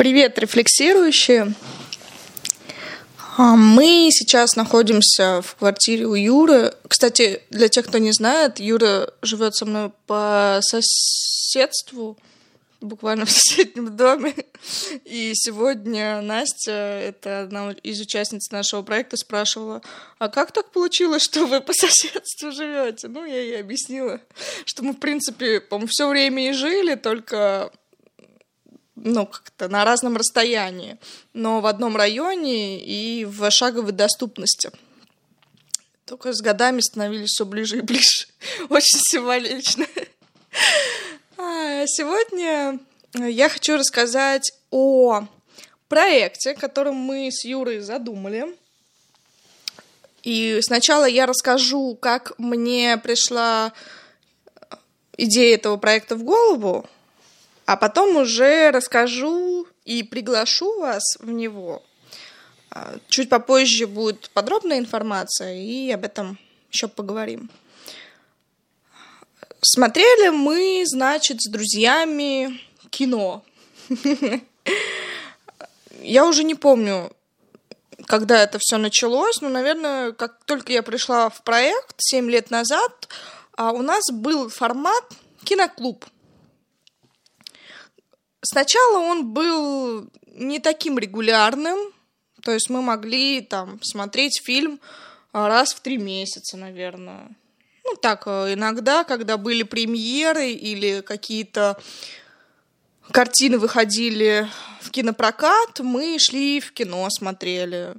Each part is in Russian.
Привет, рефлексирующие! А, мы сейчас находимся в квартире у Юры. Кстати, для тех, кто не знает, Юра живет со мной по соседству, буквально в соседнем доме. И сегодня Настя, это одна из участниц нашего проекта, спрашивала, а как так получилось, что вы по соседству живете? Ну, я ей объяснила, что мы, в принципе, по все время и жили, только ну, как-то на разном расстоянии, но в одном районе и в шаговой доступности. Только с годами становились все ближе и ближе. Очень символично. А сегодня я хочу рассказать о проекте, который мы с Юрой задумали. И сначала я расскажу, как мне пришла идея этого проекта в голову, а потом уже расскажу и приглашу вас в него. А, чуть попозже будет подробная информация, и об этом еще поговорим. Смотрели мы, значит, с друзьями кино. Я уже не помню, когда это все началось, но, наверное, как только я пришла в проект 7 лет назад, а у нас был формат киноклуб – Сначала он был не таким регулярным, то есть мы могли там смотреть фильм а, раз в три месяца, наверное. Ну, так, э, иногда, когда были премьеры или какие-то картины выходили в кинопрокат, мы шли в кино, смотрели.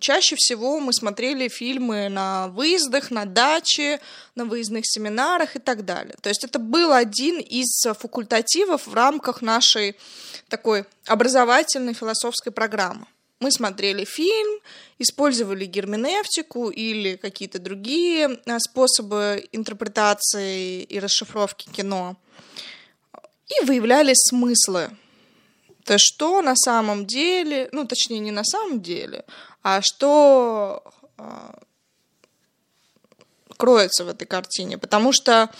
Чаще всего мы смотрели фильмы на выездах, на даче, на выездных семинарах и так далее. То есть это был один из факультативов в рамках нашей такой образовательной философской программы. Мы смотрели фильм, использовали герменевтику или какие-то другие а, способы интерпретации и расшифровки кино и выявляли смыслы. То есть что на самом деле, ну точнее не на самом деле, а что а, кроется в этой картине. Потому что,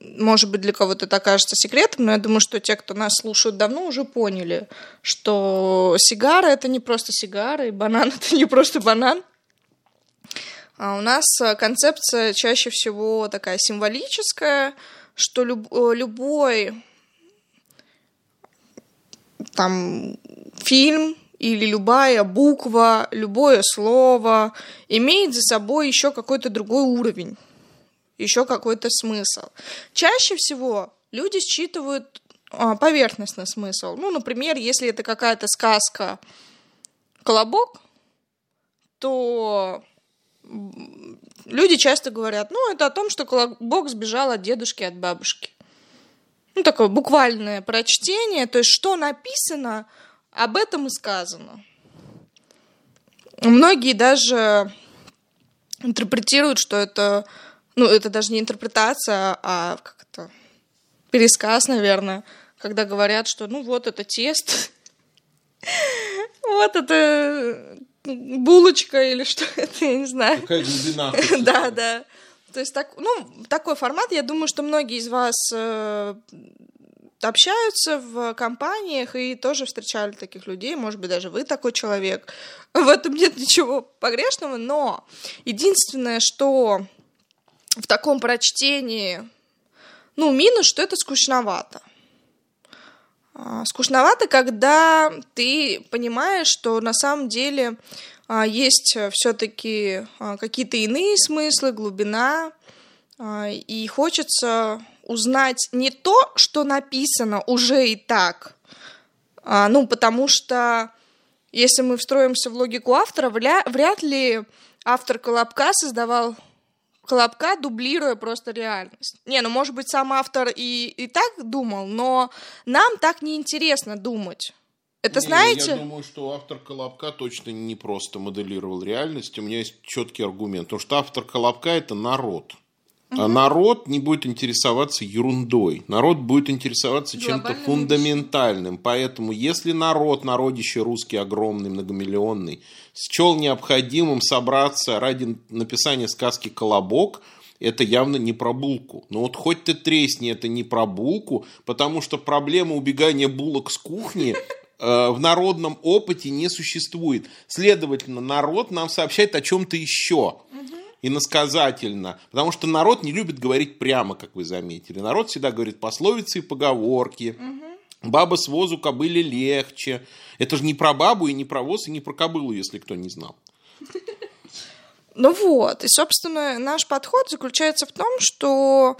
может быть, для кого-то это окажется секретом, но я думаю, что те, кто нас слушают давно, уже поняли, что сигара это не просто сигара, и банан это не просто банан. А у нас концепция чаще всего такая символическая, что люб, любой там фильм или любая буква, любое слово имеет за собой еще какой-то другой уровень, еще какой-то смысл. Чаще всего люди считывают а, поверхностный смысл. Ну, например, если это какая-то сказка «Колобок», то люди часто говорят, ну, это о том, что Колобок сбежал от дедушки, от бабушки ну, такое буквальное прочтение, то есть что написано, об этом и сказано. Многие даже интерпретируют, что это, ну, это даже не интерпретация, а как это, пересказ, наверное, когда говорят, что, ну, вот это тест, вот это булочка или что это, я не знаю. Какая глубина. Да, да. То есть так, ну, такой формат, я думаю, что многие из вас э, общаются в компаниях и тоже встречали таких людей, может быть, даже вы такой человек. В этом нет ничего погрешного, но единственное, что в таком прочтении, ну, минус, что это скучновато. А, скучновато, когда ты понимаешь, что на самом деле есть э, все-таки а, какие-то иные смыслы, глубина, а, и хочется узнать не то, что написано уже и так, ну, потому что если мы встроимся в логику автора, вряд ли автор Колобка создавал Колобка, дублируя просто реальность. Не, ну, может быть, сам автор и, и так думал, но нам так неинтересно думать. Это не, знаете? Я думаю, что автор Колобка точно не просто моделировал реальность. У меня есть четкий аргумент. Потому что автор Колобка – это народ. Угу. А народ не будет интересоваться ерундой. Народ будет интересоваться чем-то фундаментальным. Поэтому, если народ, народище русский огромный, многомиллионный, счел необходимым собраться ради написания сказки «Колобок», это явно не про булку. Но вот хоть ты тресни, это не про булку, потому что проблема убегания булок с кухни в народном опыте не существует. Следовательно, народ нам сообщает о чем-то еще. Иносказательно. Потому что народ не любит говорить прямо, как вы заметили. Народ всегда говорит пословицы и поговорки. Баба с возу кобыле легче. Это же не про бабу и не про воз и не про кобылу, если кто не знал. Ну вот, и, собственно, наш подход заключается в том, что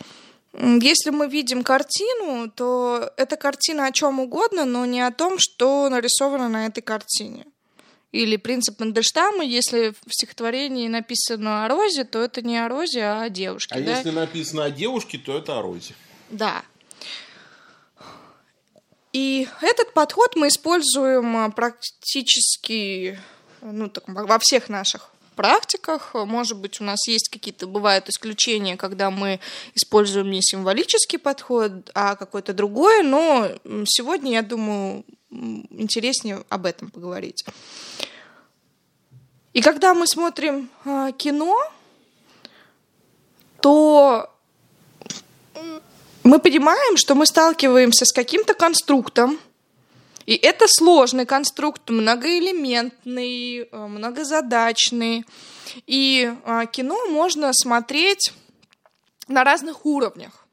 если мы видим картину, то эта картина о чем угодно, но не о том, что нарисовано на этой картине. Или принцип Мандельштама, если в стихотворении написано о розе, то это не о розе, а о девушке. А да? если написано о девушке, то это о розе. Да. И этот подход мы используем а, практически ну, так, во всех наших практиках. Может быть, у нас есть какие-то, бывают исключения, когда мы используем не символический подход, а какой-то другой, но сегодня, я думаю, интереснее об этом поговорить. И когда мы смотрим э, кино, то мы понимаем, что мы сталкиваемся с каким-то конструктом, и это сложный конструкт, многоэлементный, э, многозадачный. И э, кино можно смотреть на разных уровнях.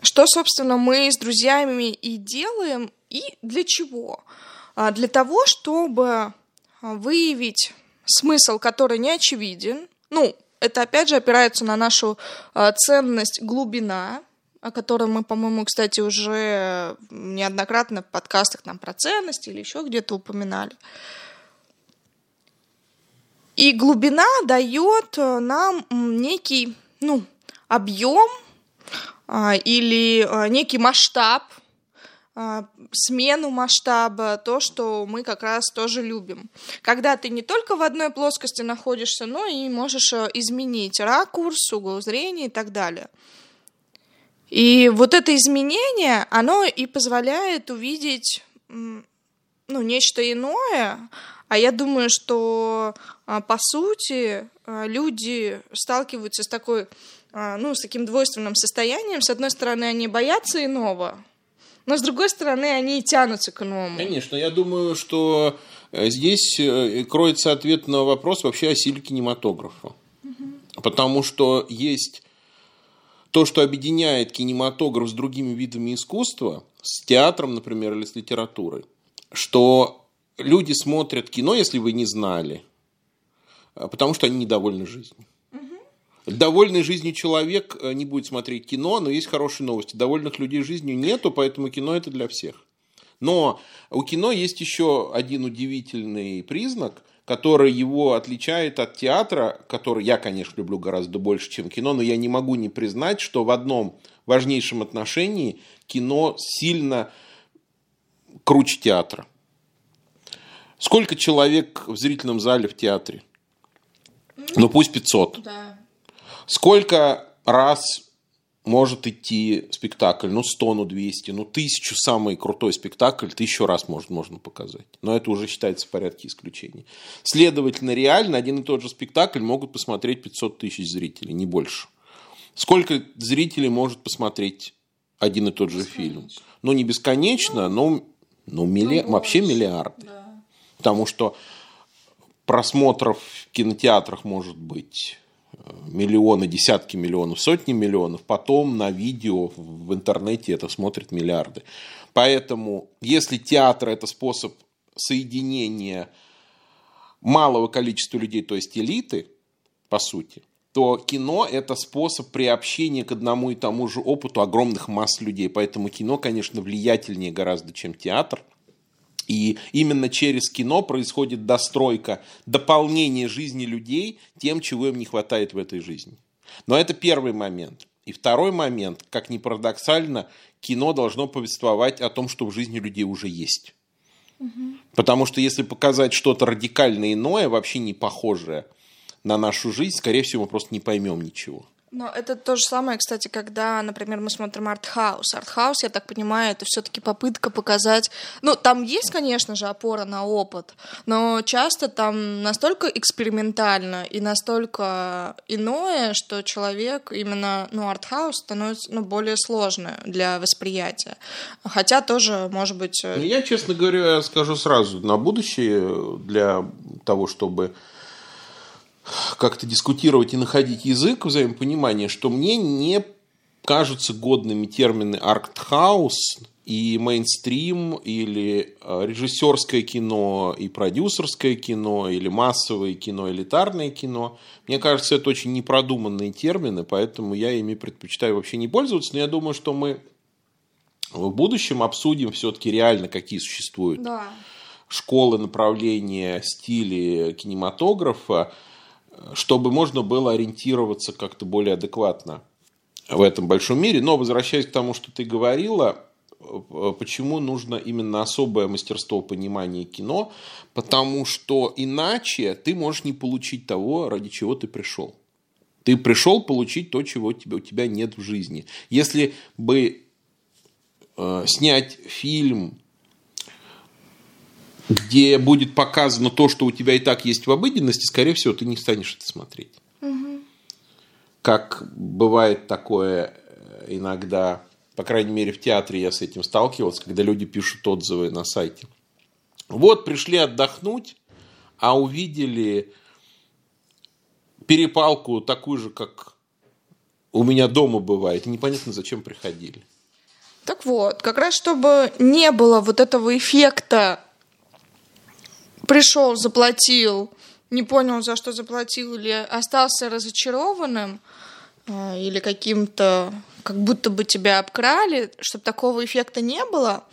Что, собственно, мы с друзьями и делаем, и для чего? А, для того, чтобы выявить смысл, который не очевиден. Ну, это опять же опирается на нашу а, ценность глубина, о котором мы, по-моему, кстати, уже неоднократно в подкастах там про ценности или еще где-то упоминали. И глубина дает э, нам некий ну, объем а, или а, некий масштаб а, смену масштаба, то, что мы как раз тоже любим. Когда ты не только в одной плоскости находишься, но и можешь э, изменить ракурс, угол зрения и так далее. И вот это изменение, оно и позволяет увидеть ну, нечто иное, а я думаю, что а, по сути а, люди сталкиваются с такой, ну, с таким двойственным состоянием. С одной стороны, они боятся иного, но с другой стороны, они тянутся к новому. Конечно, я думаю, что э, здесь э, кроется ответ на вопрос вообще о силе кинематографа. Угу. Потому что есть то, что объединяет кинематограф с другими видами искусства, с театром, например, или с литературой, что люди смотрят кино, если вы не знали, э, потому что они недовольны жизнью. Довольный жизнью человек э, не будет смотреть кино, но есть хорошие новости. Довольных людей жизнью нету, поэтому кино это для всех. Но у кино есть еще один удивительный признак, который его отличает от театра, который я, конечно, люблю гораздо больше, чем кино, но я не могу не признать, что в одном важнейшем отношении кино сильно круче театра. Сколько человек в зрительном зале в театре? Ну, пусть 500. Да. Сколько раз может идти спектакль? Ну, 100, ну, 200, ну, тысячу самый крутой спектакль, тысячу раз может, можно показать. Но это уже считается в порядке исключений. Следовательно, реально один и тот же спектакль могут посмотреть 500 тысяч зрителей, не больше. Сколько зрителей может посмотреть один и тот же фильм? Ну, не бесконечно, но, но милли... ну, вообще миллиарды. Да. Потому что просмотров в кинотеатрах может быть миллионы, десятки миллионов, сотни миллионов, потом на видео в интернете это смотрят миллиарды. Поэтому, если театр это способ соединения малого количества людей, то есть элиты, по сути, то кино – это способ приобщения к одному и тому же опыту огромных масс людей. Поэтому кино, конечно, влиятельнее гораздо, чем театр. И именно через кино происходит достройка, дополнение жизни людей тем, чего им не хватает в этой жизни. Но это первый момент. И второй момент, как ни парадоксально, кино должно повествовать о том, что в жизни людей уже есть. Угу. Потому что если показать что-то радикально иное, вообще не похожее на нашу жизнь, скорее всего, мы просто не поймем ничего. Но это то же самое, кстати, когда, например, мы смотрим артхаус. Артхаус, я так понимаю, это все-таки попытка показать... Ну, там есть, конечно же, опора на опыт, но часто там настолько экспериментально и настолько иное, что человек именно, ну, артхаус становится, ну, более сложным для восприятия. Хотя тоже, может быть... Ну, я, честно говоря, скажу сразу, на будущее для того, чтобы как-то дискутировать и находить язык взаимопонимания, что мне не кажутся годными термины артхаус и мейнстрим, или э, режиссерское кино, и продюсерское кино, или массовое кино, элитарное кино. Мне кажется, это очень непродуманные термины, поэтому я ими предпочитаю вообще не пользоваться. Но я думаю, что мы в будущем обсудим все-таки реально, какие существуют да. школы, направления, стили кинематографа чтобы можно было ориентироваться как-то более адекватно в этом большом мире. Но возвращаясь к тому, что ты говорила, э, почему нужно именно особое мастерство понимания кино, потому что иначе ты можешь не получить того, ради чего ты пришел. Ты пришел получить то, чего у тебя, нет в жизни. Если бы э, снять фильм где будет показано то, что у тебя и так есть в обыденности, скорее всего, ты не станешь это смотреть. Угу. Как бывает такое э, иногда, по крайней мере, в театре я с этим сталкивался, когда люди пишут отзывы на сайте. Вот пришли отдохнуть, а увидели перепалку такую же, как у меня дома бывает. И непонятно, зачем приходили. Так вот, как раз чтобы не было вот этого эффекта пришел, заплатил, не понял, за что заплатил, или остался разочарованным, э, или каким-то, как будто бы тебя обкрали, чтобы такого эффекта не было,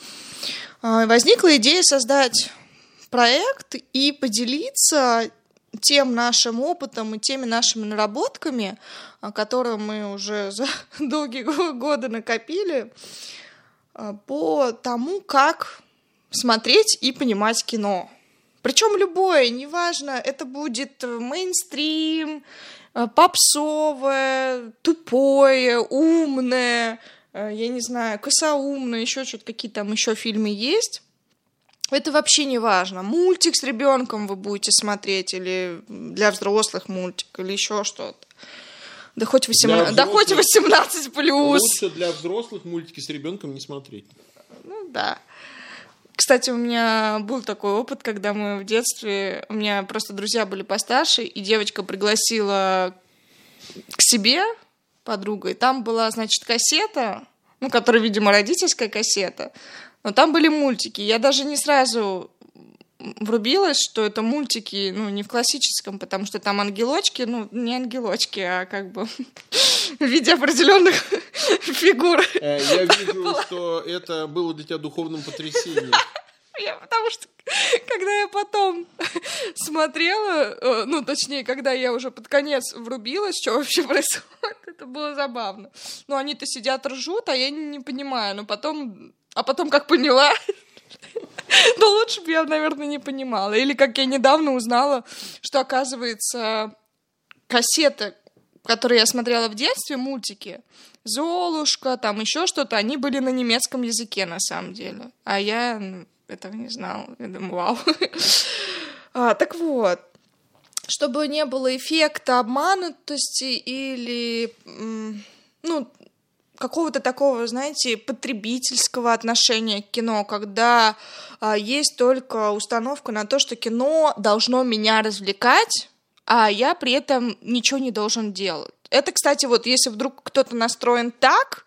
э, возникла идея создать проект и поделиться тем нашим опытом и теми нашими наработками, э, которые мы уже за долгие годы накопили, по тому, как смотреть и понимать кино. Причем любое, неважно, это будет мейнстрим, э, попсовое, тупое, умное, э, я не знаю, косоумное, еще что-то, какие там еще фильмы есть. Это вообще не важно. Мультик с ребенком вы будете смотреть, или для взрослых мультик, или еще что-то. Да хоть 18, да хоть 18 плюс. Лучше для взрослых мультики с ребенком не смотреть. Ну да. Кстати, у меня был такой опыт, когда мы в детстве, у меня просто друзья были постарше, и девочка пригласила к себе подругой. Там была, значит, кассета, ну, которая, видимо, родительская кассета, но там были мультики. Я даже не сразу врубилась, что это мультики, ну, не в классическом, потому что там ангелочки, ну, не ангелочки, а как бы в виде определенных фигур. Э, я вижу, что это было для тебя духовным потрясением. Я, потому что, когда я потом смотрела, э, ну, точнее, когда я уже под конец врубилась, что вообще происходит, это было забавно. Ну, они-то сидят, ржут, а я не, не понимаю. Но потом, а потом как поняла, но лучше бы я, наверное, не понимала. Или как я недавно узнала, что, оказывается, кассеты, которые я смотрела в детстве, мультики, Золушка, там еще что-то, они были на немецком языке на самом деле. А я ну, этого не знала. Я думаю, вау. А, так вот, чтобы не было эффекта обманутости или ну, какого-то такого, знаете, потребительского отношения к кино, когда а, есть только установка на то, что кино должно меня развлекать, а я при этом ничего не должен делать. Это, кстати, вот если вдруг кто-то настроен так,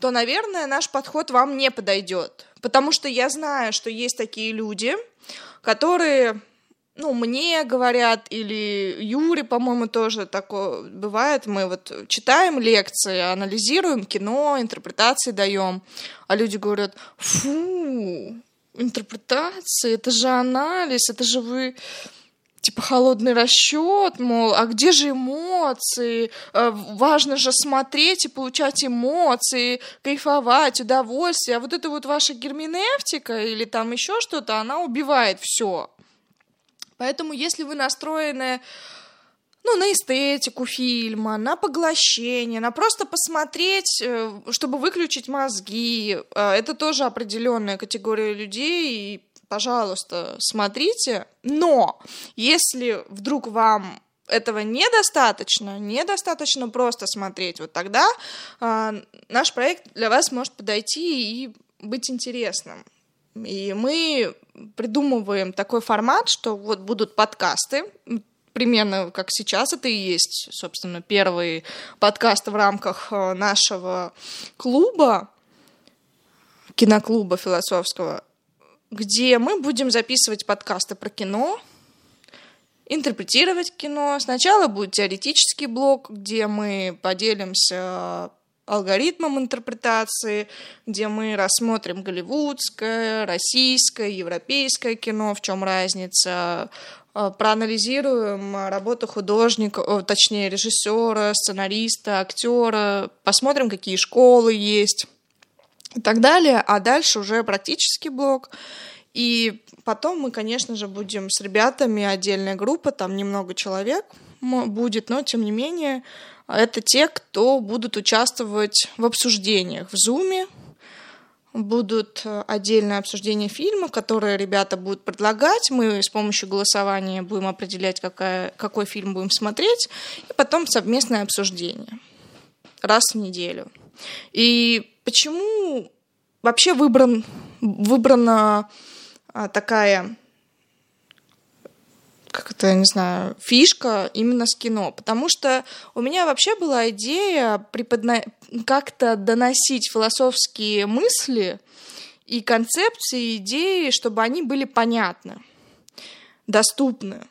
то, наверное, наш подход вам не подойдет. Потому что я знаю, что есть такие люди, которые ну, мне говорят, или Юре, по-моему, тоже такое бывает. Мы вот читаем лекции, анализируем кино, интерпретации даем, а люди говорят, фу, интерпретации, это же анализ, это же вы типа холодный расчет, мол, а где же эмоции? Э, важно же смотреть и получать эмоции, кайфовать, удовольствие. А вот это вот ваша герменевтика или там еще что-то, она убивает все. Поэтому, если вы настроены ну, на эстетику фильма, на поглощение, на просто посмотреть, э, чтобы выключить мозги. Э, это тоже определенная категория людей, и, пожалуйста, смотрите. Но если вдруг вам этого недостаточно, недостаточно просто смотреть, вот тогда э, наш проект для вас может подойти и быть интересным. И мы придумываем такой формат, что вот будут подкасты, примерно как сейчас это и есть, собственно, первый подкаст в рамках э, нашего клуба, киноклуба философского, где мы будем записывать подкасты про кино, интерпретировать кино. Сначала будет теоретический блок, где мы поделимся алгоритмом интерпретации, где мы рассмотрим голливудское, российское, европейское кино, в чем разница, э, проанализируем работу художника, точнее режиссера, сценариста, актера, посмотрим, какие школы есть и так далее, а дальше уже практический блок. И потом мы, конечно же, будем с ребятами, отдельная группа, там немного человек будет, но тем не менее это те, кто будут участвовать в обсуждениях в Зуме, будут э, отдельное обсуждение фильма, которые ребята будут предлагать. Мы с помощью голосования будем определять, какая, какой фильм будем смотреть, и потом совместное обсуждение раз в неделю. И почему вообще выбран, выбрана а, такая как это, я не знаю, фишка именно с кино. Потому что у меня вообще была идея преподна... как-то доносить философские мысли и концепции, идеи, чтобы они были понятны, доступны.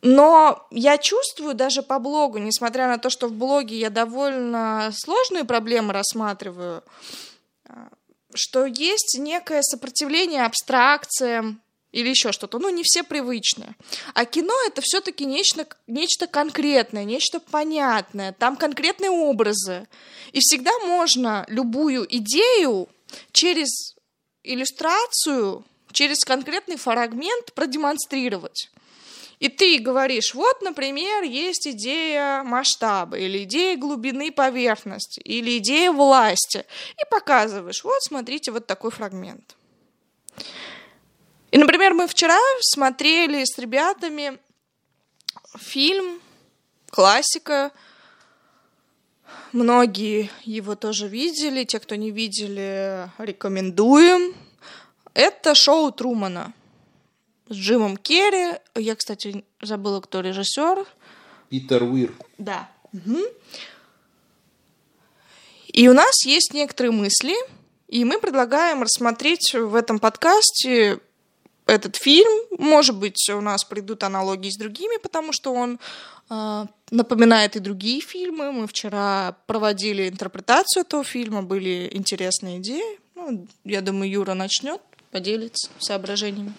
Но я чувствую даже по блогу, несмотря на то, что в блоге я довольно сложные проблемы рассматриваю, что есть некое сопротивление абстракциям, или еще что-то. Ну, не все привычные. А кино это все-таки нечто, нечто конкретное, нечто понятное. Там конкретные образы. И всегда можно любую идею через иллюстрацию, через конкретный фрагмент продемонстрировать. И ты говоришь, вот, например, есть идея масштаба, или идея глубины поверхности, или идея власти. И показываешь, вот, смотрите, вот такой фрагмент. И, например, мы вчера смотрели с ребятами фильм, классика. Многие его тоже видели. Те, кто не видели, рекомендуем. Это шоу Трумана с Джимом Керри. Я, кстати, забыла, кто режиссер. Питер Уир. Да. Угу. И у нас есть некоторые мысли, и мы предлагаем рассмотреть в этом подкасте этот фильм. Может быть, у нас придут аналогии с другими, потому что он э, напоминает и другие фильмы. Мы вчера проводили интерпретацию этого фильма, были интересные идеи. Ну, я думаю, Юра начнет, поделиться соображениями.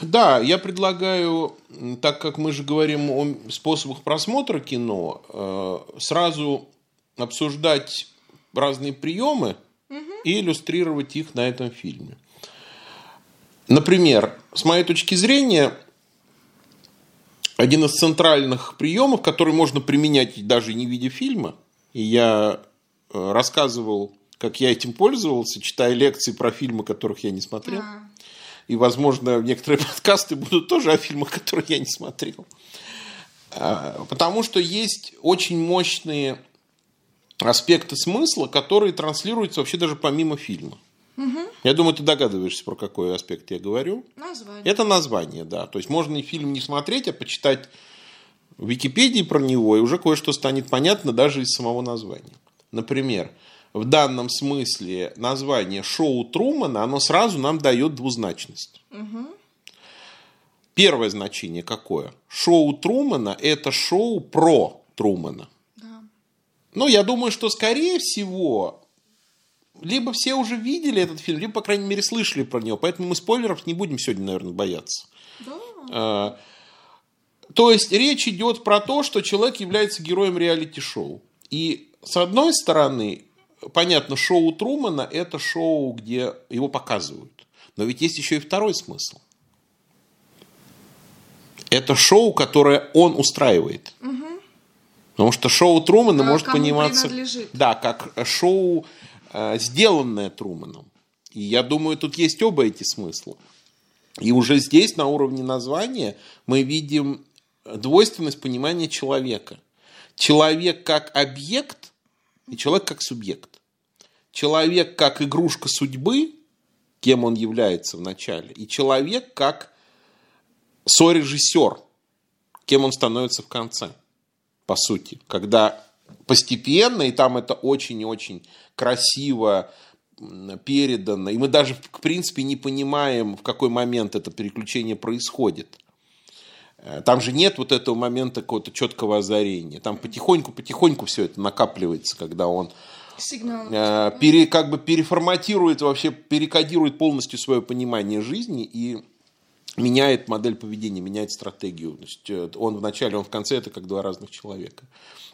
Да, я предлагаю, так как мы же говорим о способах просмотра кино, э, сразу обсуждать разные приемы угу. и иллюстрировать их на этом фильме. Например, с моей точки зрения, один из центральных приемов, который можно применять даже не видя фильма, и я э, рассказывал, как я этим пользовался, читая лекции про фильмы, которых я не смотрел. И, возможно, некоторые подкасты будут тоже о фильмах, которые я не смотрел. А, потому что есть очень мощные аспекты смысла, которые транслируются вообще даже помимо фильма. Угу. Я думаю, ты догадываешься, про какой аспект я говорю. Название. Это название, да. То есть можно и фильм не смотреть, а почитать в Википедии про него, и уже кое-что станет понятно даже из самого названия. Например, в данном смысле название шоу Трумана, оно сразу нам дает двузначность. Угу. Первое значение какое? Шоу Трумана – это шоу про Трумана. Да. Ну, я думаю, что, скорее всего, либо все уже видели этот фильм, либо, по крайней мере, слышали про него. Поэтому мы спойлеров не будем сегодня, наверное, бояться. Да. А, то есть речь идет про то, что человек является героем реалити-шоу. И с одной стороны, понятно, шоу Трумана – это шоу, где его показывают. Но ведь есть еще и второй смысл. это шоу, которое он устраивает. Угу. Потому что шоу Трумана а может пониматься... Да, как шоу, сделанное Труманом. И я думаю, тут есть оба эти смысла. И уже здесь, на уровне названия, мы видим двойственность понимания человека. Человек как объект и человек как субъект. Человек как игрушка судьбы, кем он является в начале, и человек как сорежиссер, кем он становится в конце, по сути. Когда постепенно, и там это очень и очень красиво передано, и мы даже, в принципе, не понимаем, в какой момент это переключение происходит. Э, там же нет вот этого момента какого-то четкого озарения. Там потихоньку-потихоньку все это накапливается, когда он Сигнал. Э, пере, как бы переформатирует, вообще перекодирует полностью свое понимание жизни и меняет модель поведения, меняет стратегию. То есть э, он в начале, он в конце, это как два разных человека.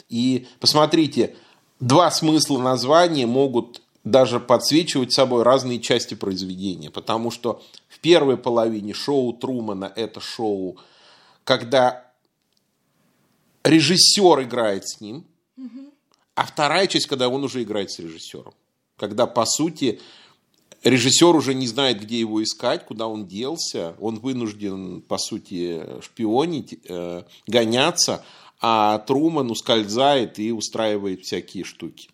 И посмотрите, два смысла названия могут даже подсвечивать собой разные части произведения. Потому что в первой половине шоу Трумана это шоу, когда режиссер играет с ним, а вторая часть, когда он уже играет с режиссером. Когда, по сути, режиссер уже не знает, где его искать, куда он делся. Он вынужден, по сути, шпионить, э, гоняться, а Труман ускользает и устраивает всякие штуки.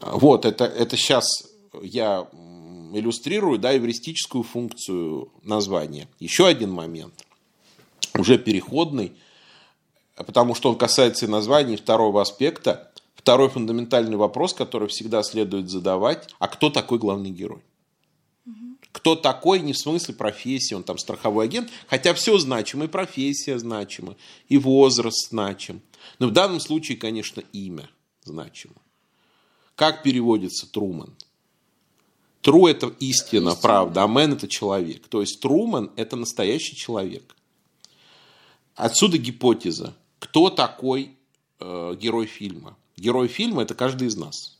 Вот, это, это сейчас я иллюстрирую, да, эвристическую функцию названия. Еще один момент, уже переходный, потому что он касается и названия, второго аспекта. Второй фундаментальный вопрос, который всегда следует задавать, а кто такой главный герой? Кто такой, не в смысле профессии, он там страховой агент, хотя все значимо, и профессия значима, и возраст значим. Но в данном случае, конечно, имя значимо. Как переводится Труман? Тру – это истина, истина, правда, а мен – это человек. То есть Труман – это настоящий человек. Отсюда гипотеза. Кто такой э, герой фильма? Герой фильма – это каждый из нас.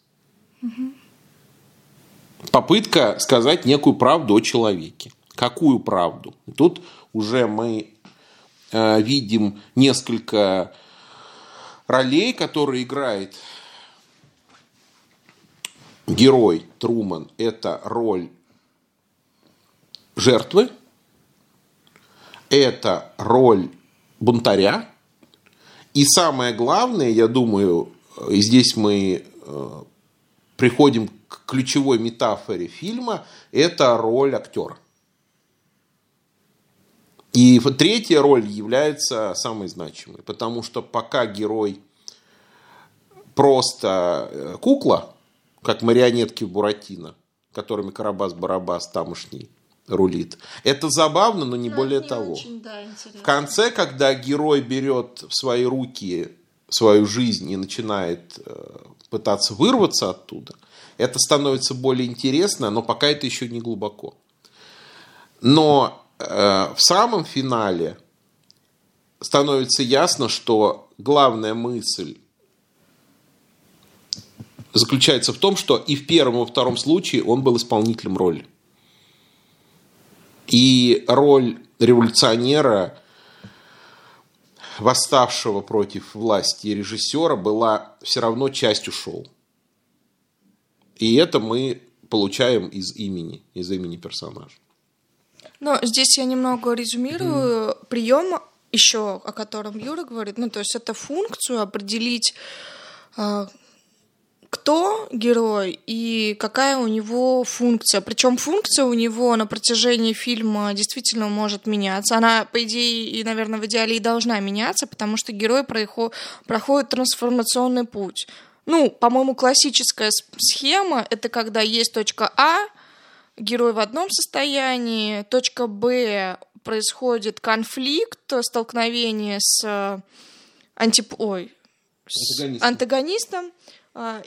Угу. Попытка сказать некую правду о человеке. Какую правду? И тут уже мы э, видим несколько ролей, которые играет герой Труман – это роль жертвы, это роль бунтаря, и самое главное, я думаю, и здесь мы э, приходим к ключевой метафоре фильма, это роль актера. И третья роль является самой значимой, потому что пока герой просто э, кукла, как марионетки Буратино, которыми Карабас-Барабас тамошний рулит. Это забавно, но не но более не того. Очень, да, в конце, когда герой берет в свои руки свою жизнь и начинает э, пытаться вырваться оттуда, это становится более интересно, но пока это еще не глубоко. Но э, в самом финале становится ясно, что главная мысль заключается в том, что и в первом, и во втором случае он был исполнителем роли. И роль революционера, восставшего против власти режиссера, была все равно частью шоу. И это мы получаем из имени, из имени персонажа. Но здесь я немного резюмирую mm. прием еще, о котором Юра говорит. Ну, то есть это функцию определить а, кто герой и какая у него функция. Причем функция у него на протяжении фильма действительно может меняться. Она, по идее, и, наверное, в идеале и должна меняться, потому что герой проходит трансформационный путь. Ну, по-моему, классическая схема — это когда есть точка А, герой в одном состоянии, точка Б происходит конфликт, столкновение с антип... Ой, с антагонистом. антагонистом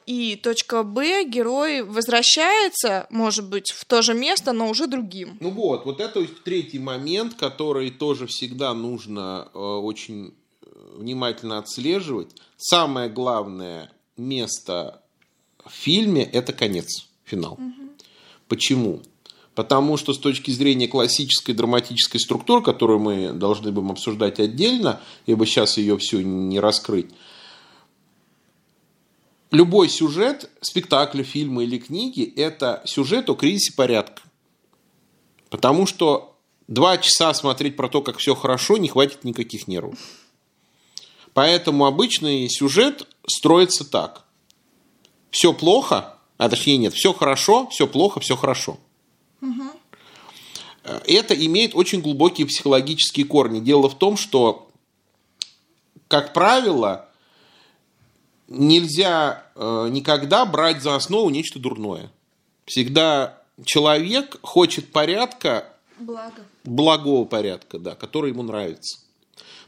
и точка Б, герой возвращается, может быть, в то же место, но уже другим. Ну вот, вот это третий момент, который тоже всегда нужно э, очень э, внимательно отслеживать. Самое главное место в фильме – это конец, финал. Угу. Почему? Потому что с точки зрения классической драматической структуры, которую мы должны будем обсуждать отдельно, ибо сейчас ее всю не раскрыть, любой сюжет спектакля, фильма или книги – это сюжет о кризисе порядка. Потому что два часа смотреть про то, как все хорошо, не хватит никаких нервов. Поэтому обычный сюжет строится так. Все плохо, а точнее нет, все хорошо, все плохо, все хорошо. Угу. Это имеет очень глубокие психологические корни. Дело в том, что, как правило, нельзя э, никогда брать за основу нечто дурное. Всегда человек хочет порядка, Благо. благого порядка, да, который ему нравится.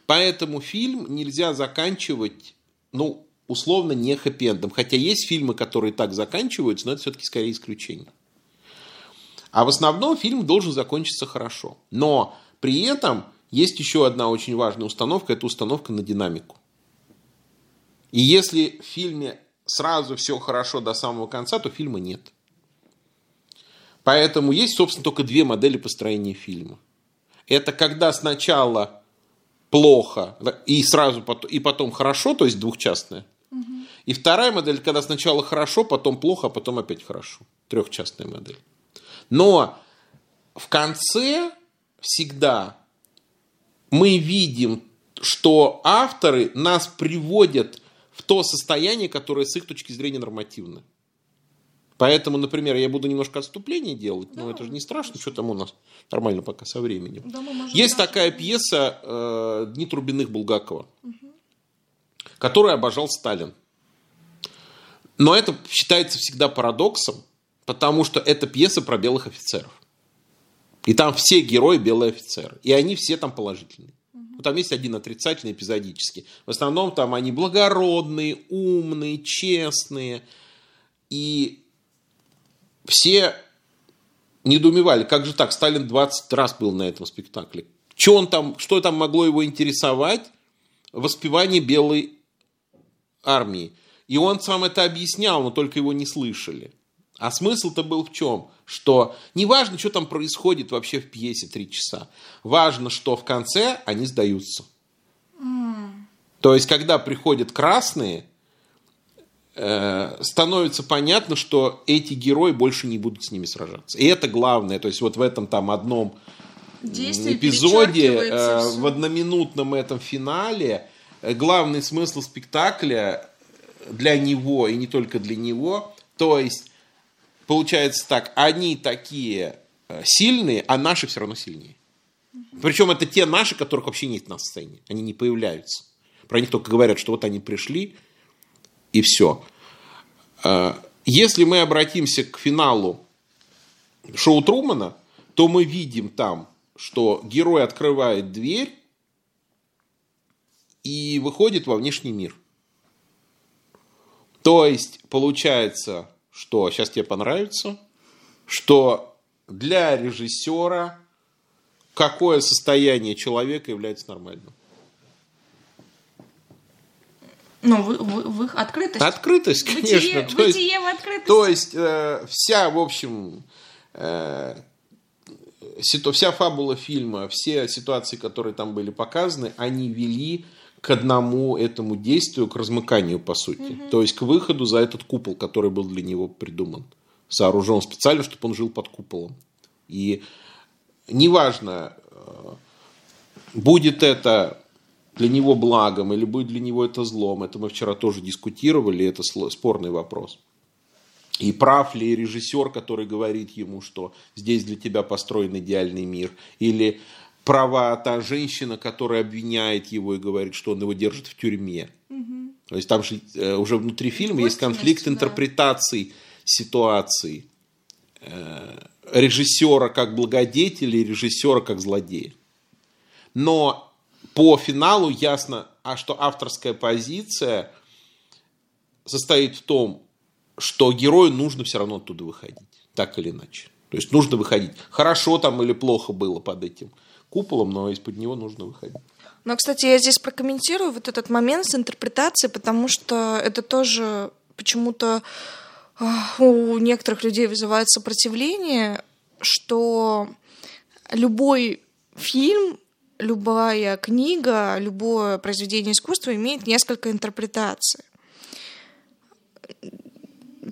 Поэтому фильм нельзя заканчивать, ну, условно, не хэппи-эндом. Хотя есть фильмы, которые так заканчиваются, но это все-таки скорее исключение. А в основном фильм должен закончиться хорошо. Но при этом есть еще одна очень важная установка, это установка на динамику. И если в фильме сразу все хорошо до самого конца, то фильма нет. Поэтому есть, собственно, только две модели построения фильма. Это когда сначала плохо и сразу потом, и потом хорошо, то есть двухчастная. Угу. И вторая модель, когда сначала хорошо, потом плохо, а потом опять хорошо. Трехчастная модель. Но в конце всегда мы видим, что авторы нас приводят в то состояние, которое с их точки зрения нормативно. Поэтому, например, я буду немножко отступление делать, да. но это же не страшно, что там у нас нормально пока со временем. Да, Есть такая пьеса э, «Дни Трубиных Булгакова», угу. которую обожал Сталин. Но это считается всегда парадоксом, потому что это пьеса про белых офицеров. И там все герои белые офицеры. И они все там положительные. Там есть один отрицательный эпизодический. В основном там они благородные, умные, честные. И все недоумевали, как же так, Сталин 20 раз был на этом спектакле. Что, он там, что там могло его интересовать? Воспевание белой армии. И он сам это объяснял, но только его не слышали. А смысл-то был в чем? Что не важно, что там происходит вообще в пьесе три часа. Важно, что в конце они сдаются. Mm. То есть, когда приходят красные, э, становится понятно, что эти герои больше не будут с ними сражаться. И это главное. То есть, вот в этом там одном Действие эпизоде, э, в одноминутном этом финале, э, главный смысл спектакля для него и не только для него, то есть получается так, они такие э, сильные, а наши все равно сильнее. Причем это те наши, которых вообще нет на сцене. Они не появляются. Про них только говорят, что вот они пришли, и все. Э, если мы обратимся к финалу шоу Трумана, то мы видим там, что герой открывает дверь и выходит во внешний мир. То есть, получается, что сейчас тебе понравится, что для режиссера какое состояние человека является нормальным. Ну, в, в, в их открытость. Открытость, конечно. Бытие, то бытие есть, в открытости. То есть, э, вся, в общем, э, вся фабула фильма, все ситуации, которые там были показаны, они вели к одному этому действию, к размыканию, по сути. Угу. То есть к выходу за этот купол, который был для него придуман. Сооружен специально, чтобы он жил под куполом. И неважно, э, будет это для него благом или будет для него это злом, это мы вчера тоже дискутировали, это спорный вопрос. И прав ли режиссер, который говорит ему, что здесь для тебя построен идеальный мир, или права та женщина, которая обвиняет его и говорит, что он его держит в тюрьме. Угу. То есть там же э, уже внутри фильма есть конфликт да. интерпретаций ситуации э, режиссера как благодетеля и режиссера как злодея. Но по финалу ясно, а что авторская позиция состоит в том, что герою нужно все равно оттуда выходить, так или иначе. То есть нужно выходить. Хорошо там или плохо было под этим куполом, но из-под него нужно выходить. Но, кстати, я здесь прокомментирую вот этот момент с интерпретацией, потому что это тоже почему-то а, у некоторых людей вызывает сопротивление что любой фильм, любая книга, любое произведение искусства имеет несколько интерпретаций.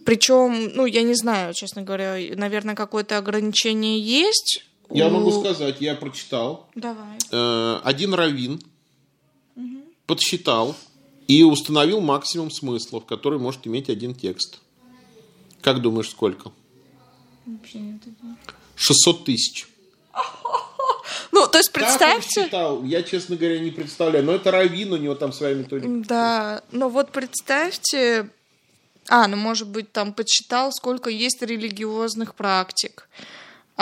Причем, ну, я не знаю, честно говоря, наверное, какое-то ограничение есть. Я у- могу сказать, я прочитал. Давай. Э, Один раввин подсчитал и установил максимум смыслов, который может иметь один текст. Как думаешь, сколько? 600 тысяч. Ну, то есть представьте... считал? Я, честно говоря, не представляю. Но это раввин, у него там своя методика. Да, но вот представьте... А, ну, может быть, там подсчитал, сколько есть религиозных практик.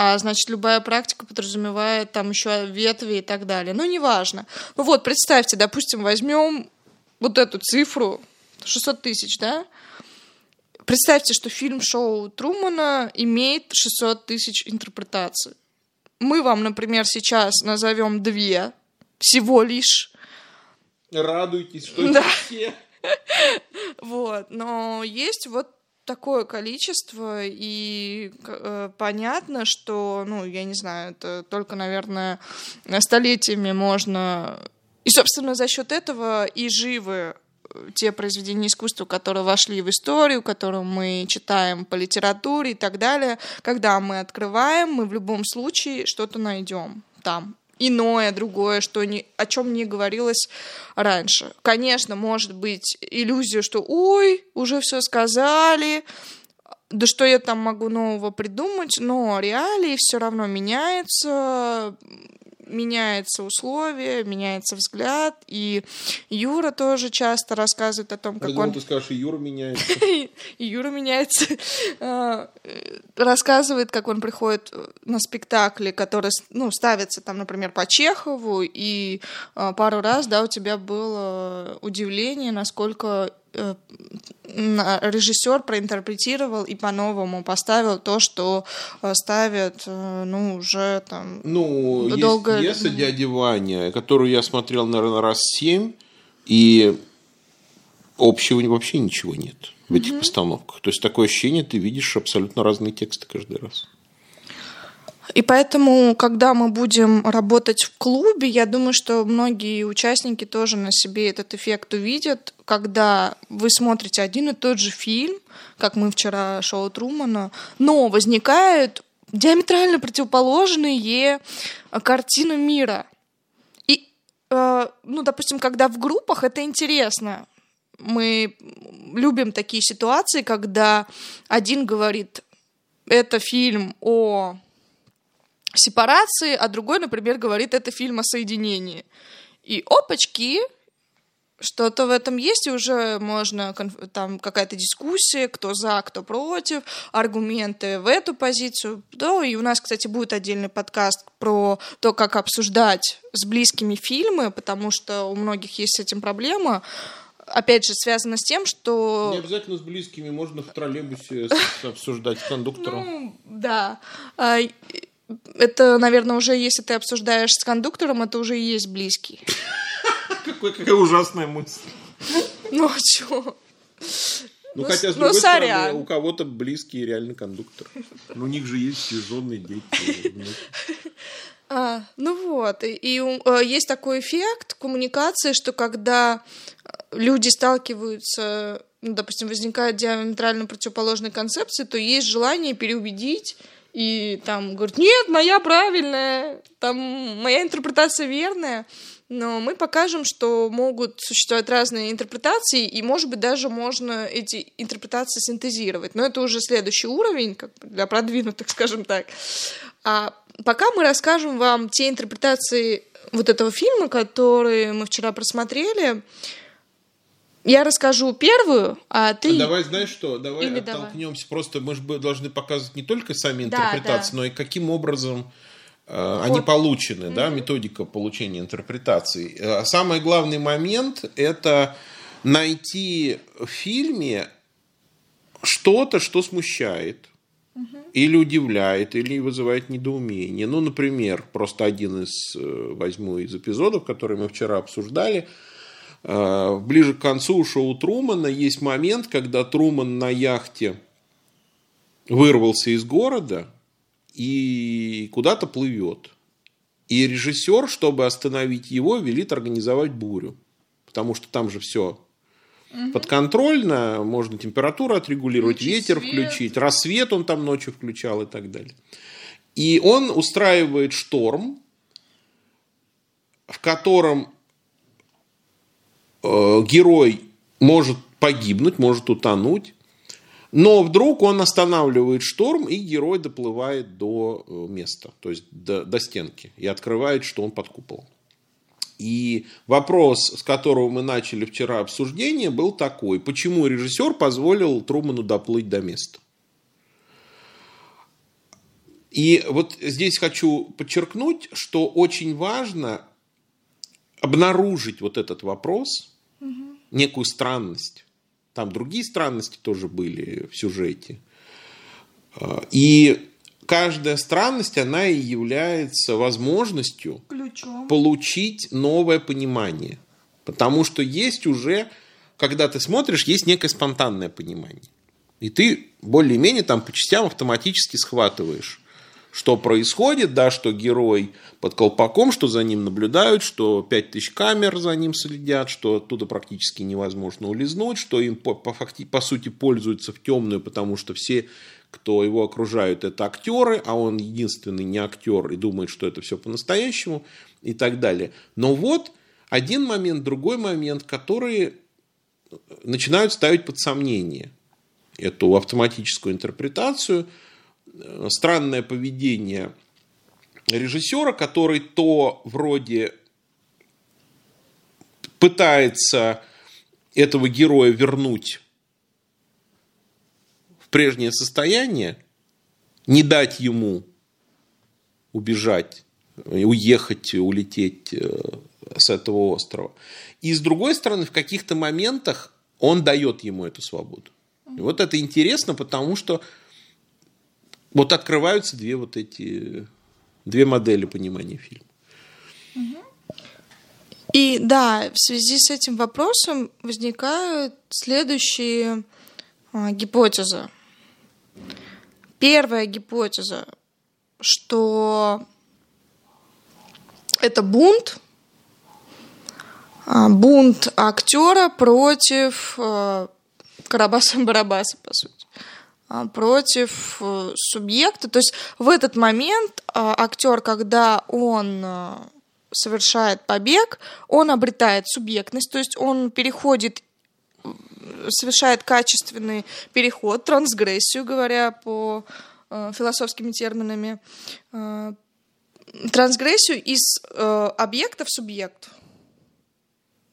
А, значит, любая практика подразумевает там еще ветви и так далее. Ну, неважно. Ну вот, представьте, допустим, возьмем вот эту цифру, 600 тысяч, да? Представьте, что фильм «Шоу Трумана» имеет 600 тысяч интерпретаций. Мы вам, например, сейчас назовем две, всего лишь, Радуйтесь, что Да. все. Вот, но есть вот такое количество, и э, понятно, что, ну, я не знаю, это только, наверное, столетиями можно... И, собственно, за счет этого и живы э, те произведения искусства, которые вошли в историю, которые мы читаем по литературе и так далее. Когда мы открываем, мы в любом случае что-то найдем там иное, другое, что не, о чем не говорилось раньше. Конечно, может быть иллюзия, что ой, уже все сказали, да что я там могу нового придумать, но реалии все равно меняются, меняются условия, меняется взгляд, и Юра тоже часто рассказывает о том, Я как думал, он ты скажешь, и Юра меняется. и Юра меняется, э, рассказывает, как он приходит на спектакли, которые, ну, ставятся там, например, по Чехову, и а, пару раз, да, у тебя было удивление, насколько э, на- режиссер проинтерпретировал и по-новому поставил то, что э, ставят, э, ну, уже там... Ну, Долго- есть пьеса «Дяди Ваня», которую я смотрел, наверное, раз семь, и общего вообще ничего нет в этих постановках. То есть такое ощущение, ты видишь абсолютно разные тексты каждый раз. И поэтому, когда мы будем работать в клубе, я думаю, что многие участники тоже на себе этот эффект увидят, когда вы смотрите один и тот же фильм, как мы вчера шоу Трумана, но возникают диаметрально противоположные э, картины мира. И, э, ну, допустим, когда в группах это интересно. Мы любим такие ситуации, когда один говорит, это фильм о сепарации, а другой, например, говорит, это фильм о соединении. И опачки, что-то в этом есть, и уже можно, там какая-то дискуссия, кто за, кто против, аргументы в эту позицию. Да, и у нас, кстати, будет отдельный подкаст про то, как обсуждать с близкими фильмы, потому что у многих есть с этим проблема. Опять же, связано с тем, что... Не обязательно с близкими, можно в троллейбусе обсуждать с кондуктором. Ну, да. Это, наверное, уже если ты обсуждаешь с кондуктором, это уже и есть близкий. Какой- какая ужасная мысль. Ну, а чё? Ну, Ну, хотя, с ну, другой стороны, сорян. у кого-то близкие реально кондуктор. Ну, у них же есть сезонные дети. А, ну вот, и, и, э, есть такой эффект коммуникации, что когда э, люди сталкиваются, ну, допустим, возникают диаметрально противоположные концепции, то есть желание переубедить и там говорить, нет, моя правильная, там моя интерпретация верная. Но мы покажем, что могут существовать разные интерпретации, и, может быть, даже можно эти интерпретации синтезировать. Но это уже следующий уровень, как для продвинутых, скажем так. А пока мы расскажем вам те интерпретации вот этого фильма, которые мы вчера просмотрели. Я расскажу первую, а ты... А давай, знаешь что, давай Или давай. оттолкнемся. Просто мы же должны показывать не только сами Да, интерпретации, да. но и каким образом э, они получены, да, методика получения интерпретаций. Э, Самый главный момент – это найти в фильме что-то, что смущает, или удивляет, или вызывает недоумение. Ну, например, просто один из, э, возьму из эпизодов, который мы вчера обсуждали. Э, Ближе к концу шоу Трумана есть момент, когда Труман на яхте вырвался из города и куда-то плывет. И режиссер, чтобы остановить его, велит организовать бурю. Потому что там же все угу. подконтрольно, можно температуру отрегулировать, включить ветер свет. включить, рассвет он там ночью включал и так далее. И он устраивает шторм, в котором герой может погибнуть, может утонуть, но вдруг он останавливает шторм, и герой доплывает до э, места, то есть до, до стенки, и открывает, что он под куполом. И вопрос, с которого мы начали вчера обсуждение, был такой. Почему режиссер позволил Труману доплыть до места? И вот здесь хочу подчеркнуть, что очень важно обнаружить вот этот вопрос, угу. некую странность. Там другие странности тоже были в сюжете. И каждая странность, она и является возможностью Ключом. получить новое понимание. Потому что есть уже, когда ты смотришь, есть некое спонтанное понимание. И ты более-менее там по частям автоматически схватываешь что происходит, да, что герой под колпаком, что за ним наблюдают, что 5000 камер за ним следят, что оттуда практически невозможно улизнуть, что им по, по, по сути пользуются в темную, потому что все, кто его окружают, это актеры, а он единственный не актер и думает, что это все по-настоящему и так далее. Но вот один момент, другой момент, которые начинают ставить под сомнение эту автоматическую интерпретацию – странное поведение режиссера, который то вроде пытается этого героя вернуть в прежнее состояние, не дать ему убежать, уехать, улететь э, с этого острова. И с другой стороны, в каких-то моментах он дает ему эту свободу. И вот это интересно, потому что вот открываются две вот эти, две модели понимания фильма. И да, в связи с этим вопросом возникают следующие а, гипотезы. Первая гипотеза, что это бунт, а, бунт актера против а, Карабаса-Барабаса, по сути. А, против э, субъекта. То есть в этот момент а, актер, когда он э, совершает побег, он обретает субъектность, то есть он переходит совершает качественный переход, трансгрессию, говоря по э, философскими терминами, э, трансгрессию из э, объекта в субъект.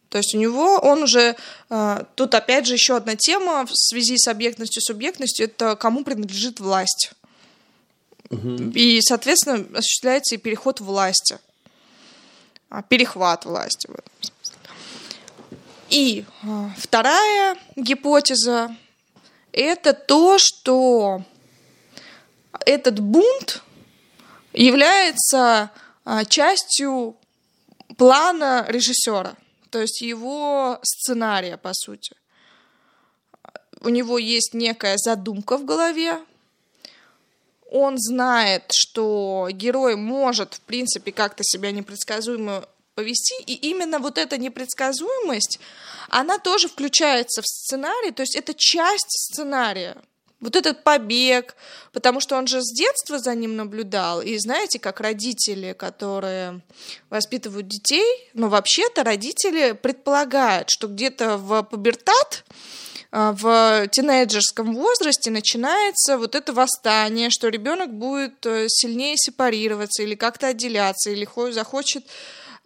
То есть у него он уже... Э, тут опять же еще одна тема в связи с объектностью субъектностью, это кому принадлежит власть. Угу. И, соответственно, осуществляется и переход власти. А, перехват власти в этом смысле. И э, вторая гипотеза – это то, что этот бунт является э, частью плана режиссера – то есть его сценария, по сути. У него есть некая задумка в голове, он знает, что герой может, в принципе, как-то себя непредсказуемо повести, и именно вот эта непредсказуемость, она тоже включается в сценарий, то есть это часть сценария вот этот побег, потому что он же с детства за ним наблюдал. И знаете, как родители, которые воспитывают детей, ну, вообще-то родители предполагают, что где-то в пубертат, а, в тинейджерском возрасте начинается вот это восстание, что ребенок будет э, сильнее сепарироваться или как-то отделяться, или захочет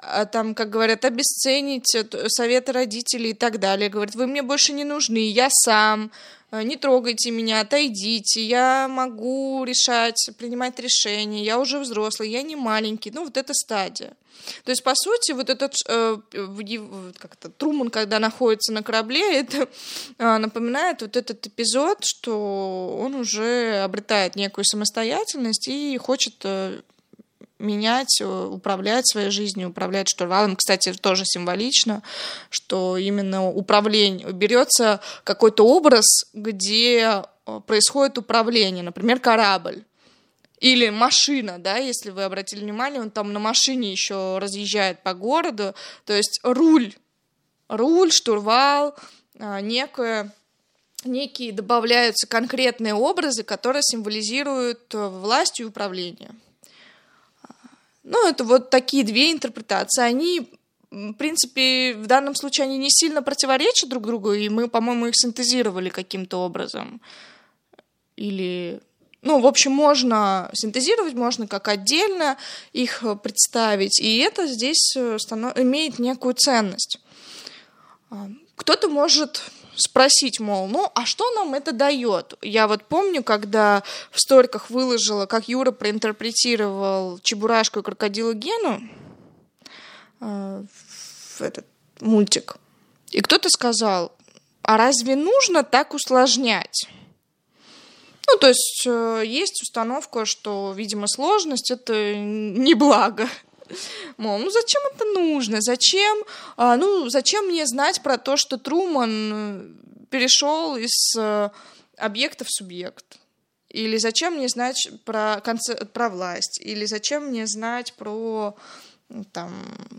а, там, как говорят, обесценить э, советы родителей и так далее. Говорит, вы мне больше не нужны, я сам, не трогайте меня, отойдите, я могу решать, принимать решения, я уже взрослый, я не маленький, ну вот эта стадия. То есть, по сути, вот этот э, как-то Труман, когда находится на корабле, это э, напоминает вот этот эпизод, что он уже обретает некую самостоятельность и хочет э, менять, э, управлять своей жизнью, управлять штурвалом. Кстати, тоже символично, что именно управление берется какой-то образ, где э, происходит управление, например, корабль. Или машина, да, если вы обратили внимание, он там на машине еще разъезжает по городу. То есть руль, руль, штурвал, а, некое некие добавляются конкретные образы, которые символизируют э, власть и управление. Ну, это вот такие две интерпретации. Они, в принципе, в данном случае они не сильно противоречат друг другу, и мы, по-моему, их синтезировали каким-то образом. Или ну, в общем, можно синтезировать, можно как отдельно их э, представить, и это здесь э, станов... имеет некую ценность. А, кто-то может спросить, мол, ну, а что нам это дает? Я вот помню, когда в сториках выложила, как Юра проинтерпретировал Чебурашку и крокодила Гену, э, в этот мультик, и кто-то сказал, а разве нужно так усложнять? Ну, то есть э, есть установка, что, видимо, сложность это не благо. Мол, ну зачем это нужно? Зачем, а, ну, зачем мне знать про то, что Труман э, перешел из э, объекта в субъект? Или зачем мне знать про, конце... про власть? Или зачем мне знать про там,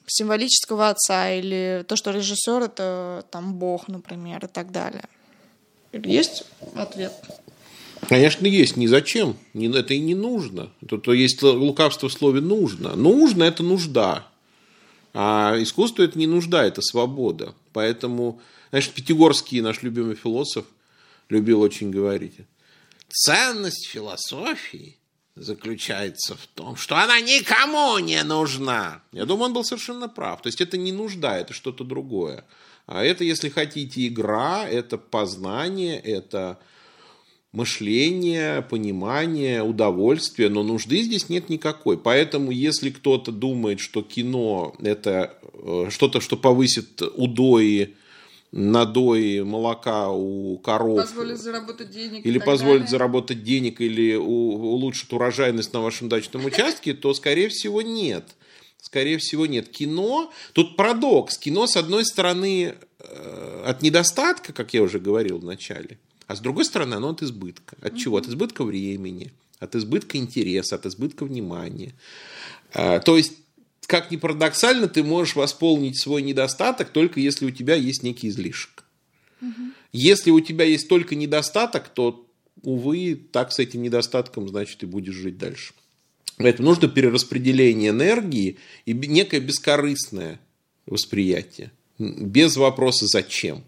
символического отца? Или то, что режиссер это там бог, например, и так далее? Есть ответ? Конечно, есть. Ни зачем. Это и не нужно. Тут есть лукавство в слове «нужно». Нужно – это нужда. А искусство – это не нужда, это свобода. Поэтому, знаешь, Пятигорский, наш любимый философ, любил очень говорить. Ценность философии заключается в том, что она никому не нужна. Я думаю, он был совершенно прав. То есть, это не нужда, это что-то другое. А это, если хотите, игра, это познание, это мышление, понимание, удовольствие, но нужды здесь нет никакой. Поэтому, если кто-то думает, что кино это э, что-то, что повысит удои, надои молока у коров. Позволит заработать денег. Или позволит далее. заработать денег, или улучшит урожайность на вашем дачном участке, то, скорее всего, нет. Скорее всего, нет. Кино, тут парадокс. Кино, с одной стороны, э, от недостатка, как я уже говорил в начале, а с другой стороны, оно от избытка. От чего? От избытка времени, от избытка интереса, от избытка внимания. А, то есть, как ни парадоксально, ты можешь восполнить свой недостаток только если у тебя есть некий излишек. Если у тебя есть только недостаток, то, увы, так с этим недостатком, значит, и будешь жить дальше. Поэтому нужно перераспределение энергии и некое бескорыстное восприятие. Без вопроса «зачем?».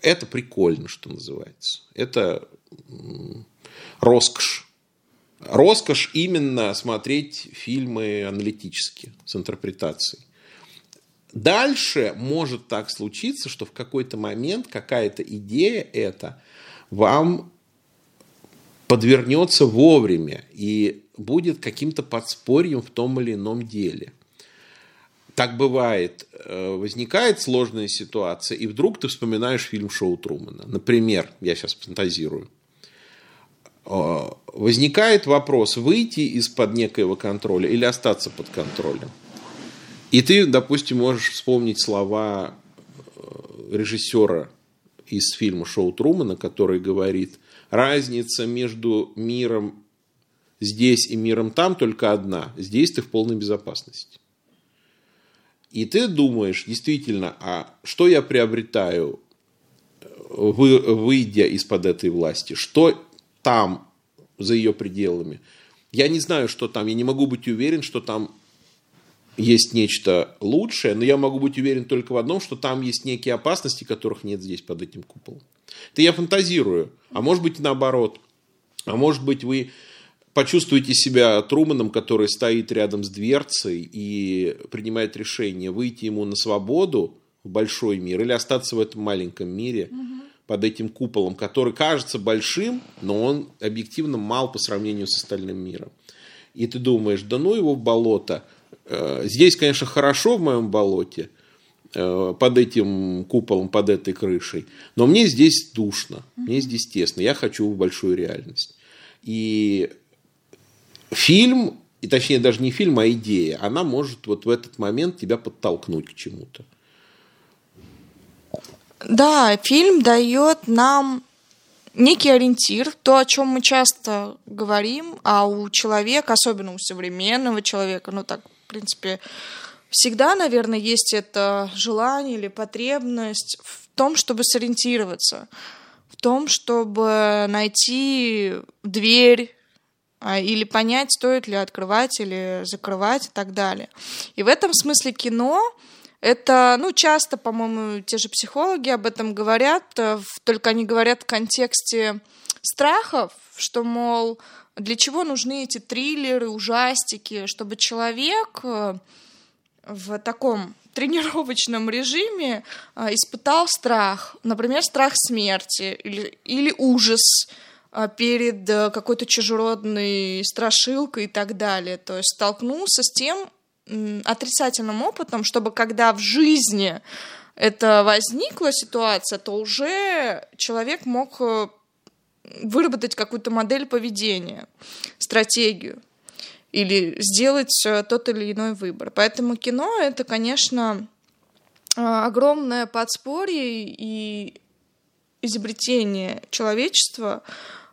Это прикольно, что называется. Это роскошь. Роскошь именно смотреть фильмы аналитически, с интерпретацией. Дальше может так случиться, что в какой-то момент какая-то идея эта вам подвернется вовремя и будет каким-то подспорьем в том или ином деле так бывает, э, возникает сложная ситуация, и вдруг ты вспоминаешь фильм Шоу Трумана. Например, я сейчас фантазирую. Э, возникает вопрос, выйти из-под некоего контроля или остаться под контролем. И ты, допустим, можешь вспомнить слова э, режиссера из фильма Шоу Трумана, который говорит, разница между миром здесь и миром там только одна. Здесь ты в полной безопасности. И ты думаешь, действительно, а что я приобретаю, вы, выйдя из-под этой власти? Что там, за ее пределами? Я не знаю, что там. Я не могу быть уверен, что там есть нечто лучшее, но я могу быть уверен только в одном, что там есть некие опасности, которых нет здесь под этим куполом. Это я фантазирую. А может быть наоборот. А может быть вы почувствуйте себя Труманом, который стоит рядом с дверцей и принимает решение выйти ему на свободу в большой мир или остаться в этом маленьком мире угу. под этим куполом, который кажется большим, но он объективно мал по сравнению с остальным миром. И ты думаешь, да ну его в болото. Э, здесь, конечно, хорошо в моем болоте, э, под этим куполом, под этой крышей, но мне здесь душно, мне здесь тесно, я хочу в большую реальность. И фильм, и точнее даже не фильм, а идея, она может вот в этот момент тебя подтолкнуть к чему-то. Да, фильм дает нам некий ориентир, то, о чем мы часто говорим, а у человека, особенно у современного человека, ну так, в принципе, всегда, наверное, есть это желание или потребность в том, чтобы сориентироваться, в том, чтобы найти дверь или понять, стоит ли открывать или закрывать и так далее. И в этом смысле кино это, ну, часто, по-моему, те же психологи об этом говорят, э, только они говорят в контексте страхов, что, мол, для чего нужны эти триллеры, ужастики, чтобы человек э, в таком тренировочном режиме э, испытал страх, например, страх смерти или, или ужас перед какой-то чужеродной страшилкой и так далее. То есть столкнулся с тем, отрицательным опытом, чтобы когда в жизни это возникла ситуация, то уже человек мог э, выработать какую-то модель поведения, стратегию или сделать э, тот или иной выбор. Поэтому кино — это, конечно, э, огромное подспорье и изобретение человечества,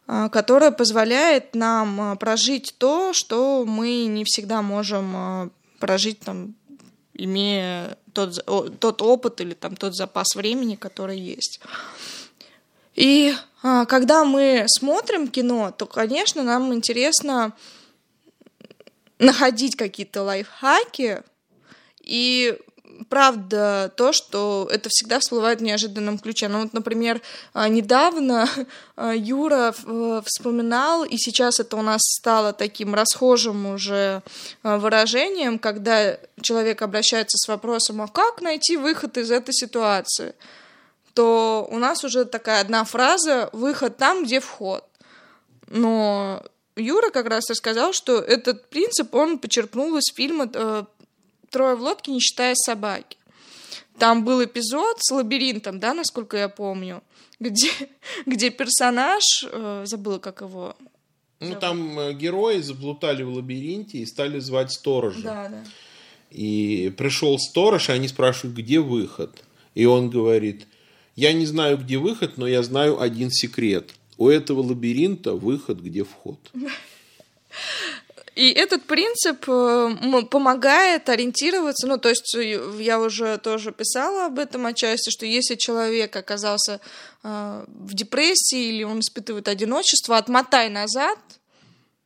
которое позволяет нам прожить то, что мы не всегда можем прожить там, имея тот, тот опыт или там тот запас времени, который есть. И а, когда мы смотрим кино, то, конечно, нам интересно находить какие-то лайфхаки и правда то, что это всегда всплывает в неожиданном ключе. Ну вот, например, а, недавно а, Юра э, вспоминал, и сейчас это у нас стало таким расхожим уже а, выражением, когда человек обращается с вопросом, а как найти выход из этой ситуации? то у нас уже такая одна фраза «выход там, где вход». Но Юра как раз рассказал, что этот принцип он почерпнул из фильма э, трое в лодке, не считая собаки. Там был эпизод с лабиринтом, да, насколько я помню, где, где персонаж, э, забыла, как его. Ну, там э, герои заплутали в лабиринте и стали звать сторожа. Да, да. И пришел сторож, и они спрашивают, где выход. И он говорит, я не знаю, где выход, но я знаю один секрет. У этого лабиринта выход, где вход. И этот принцип э, помогает ориентироваться, ну, то есть э, я уже тоже писала об этом отчасти, что если человек оказался э, в депрессии или он испытывает одиночество, отмотай назад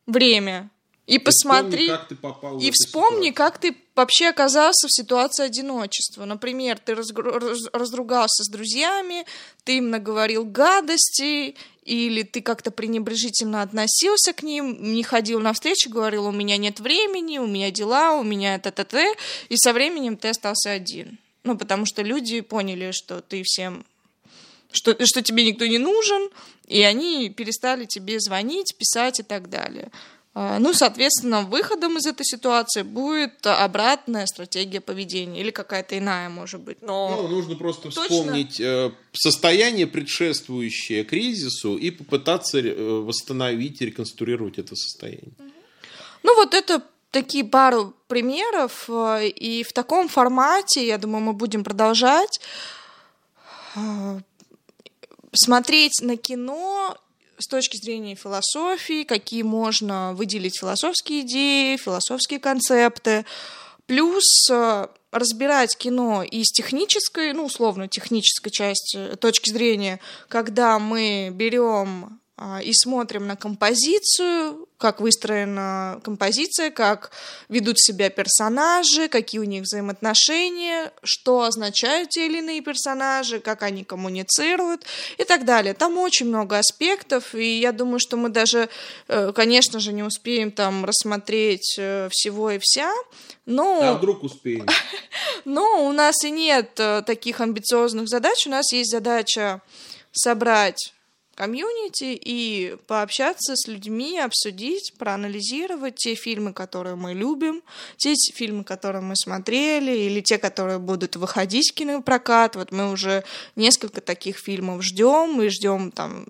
время и посмотри, вспомни, как ты попал и вспомни, как ты вообще оказался в ситуации одиночества. Например, ты разругался с друзьями, ты им наговорил гадости, или ты как-то пренебрежительно относился к ним, не ходил на встречу, говорил, у меня нет времени, у меня дела, у меня т-т-т, и со временем ты остался один. Ну, потому что люди поняли, что ты всем что, что тебе никто не нужен, и они перестали тебе звонить, писать и так далее. А, ну, соответственно, выходом из этой ситуации будет обратная стратегия поведения или какая-то иная, может быть. Но ну, нужно просто точно... вспомнить э, состояние, предшествующее кризису, и попытаться э, восстановить, реконструировать это состояние. Ну, вот это такие пару примеров, э, и в таком формате, я думаю, мы будем продолжать смотреть на кино с точки зрения философии, какие можно выделить философские идеи, философские концепты, плюс э, разбирать кино из технической, ну, условно, технической части, точки зрения, когда мы берем и смотрим на композицию, как выстроена композиция, как ведут себя персонажи, какие у них взаимоотношения, что означают те или иные персонажи, как они коммуницируют и так далее. Там очень много аспектов, и я думаю, что мы даже, э, конечно же, не успеем там рассмотреть э, всего и вся, но... А вдруг успеем? Но у нас и нет э, таких амбициозных задач, у нас есть задача собрать комьюнити и пообщаться с людьми, обсудить, проанализировать те фильмы, которые мы любим, те фильмы, которые мы смотрели, или те, которые будут выходить в кинопрокат. Вот мы уже несколько таких фильмов ждем, мы ждем там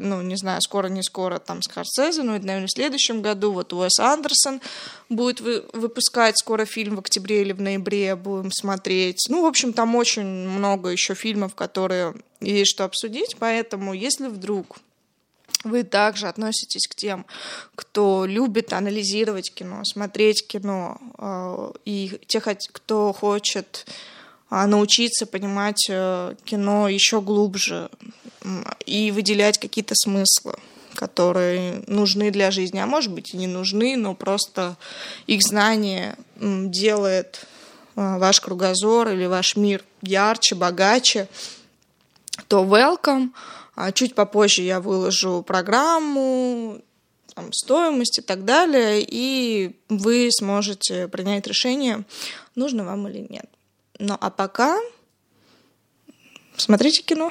ну, не знаю, скоро, не скоро, там, Скорсезе, ну, это, наверное, в следующем году, вот Уэс Андерсон будет вы, выпускать скоро фильм в октябре или в ноябре, будем смотреть. Ну, в общем, там очень много еще фильмов, которые есть что обсудить, поэтому, если вдруг вы также относитесь к тем, кто любит анализировать кино, смотреть кино, э, и тех, кто хочет научиться понимать э, кино еще глубже и выделять какие-то смыслы, которые нужны для жизни, а может быть и не нужны, но просто их знание делает э, ваш кругозор или ваш мир ярче, богаче, то welcome – а чуть попозже я выложу программу, там, стоимость и так далее, и вы сможете принять решение, нужно вам или нет. Ну а пока смотрите кино.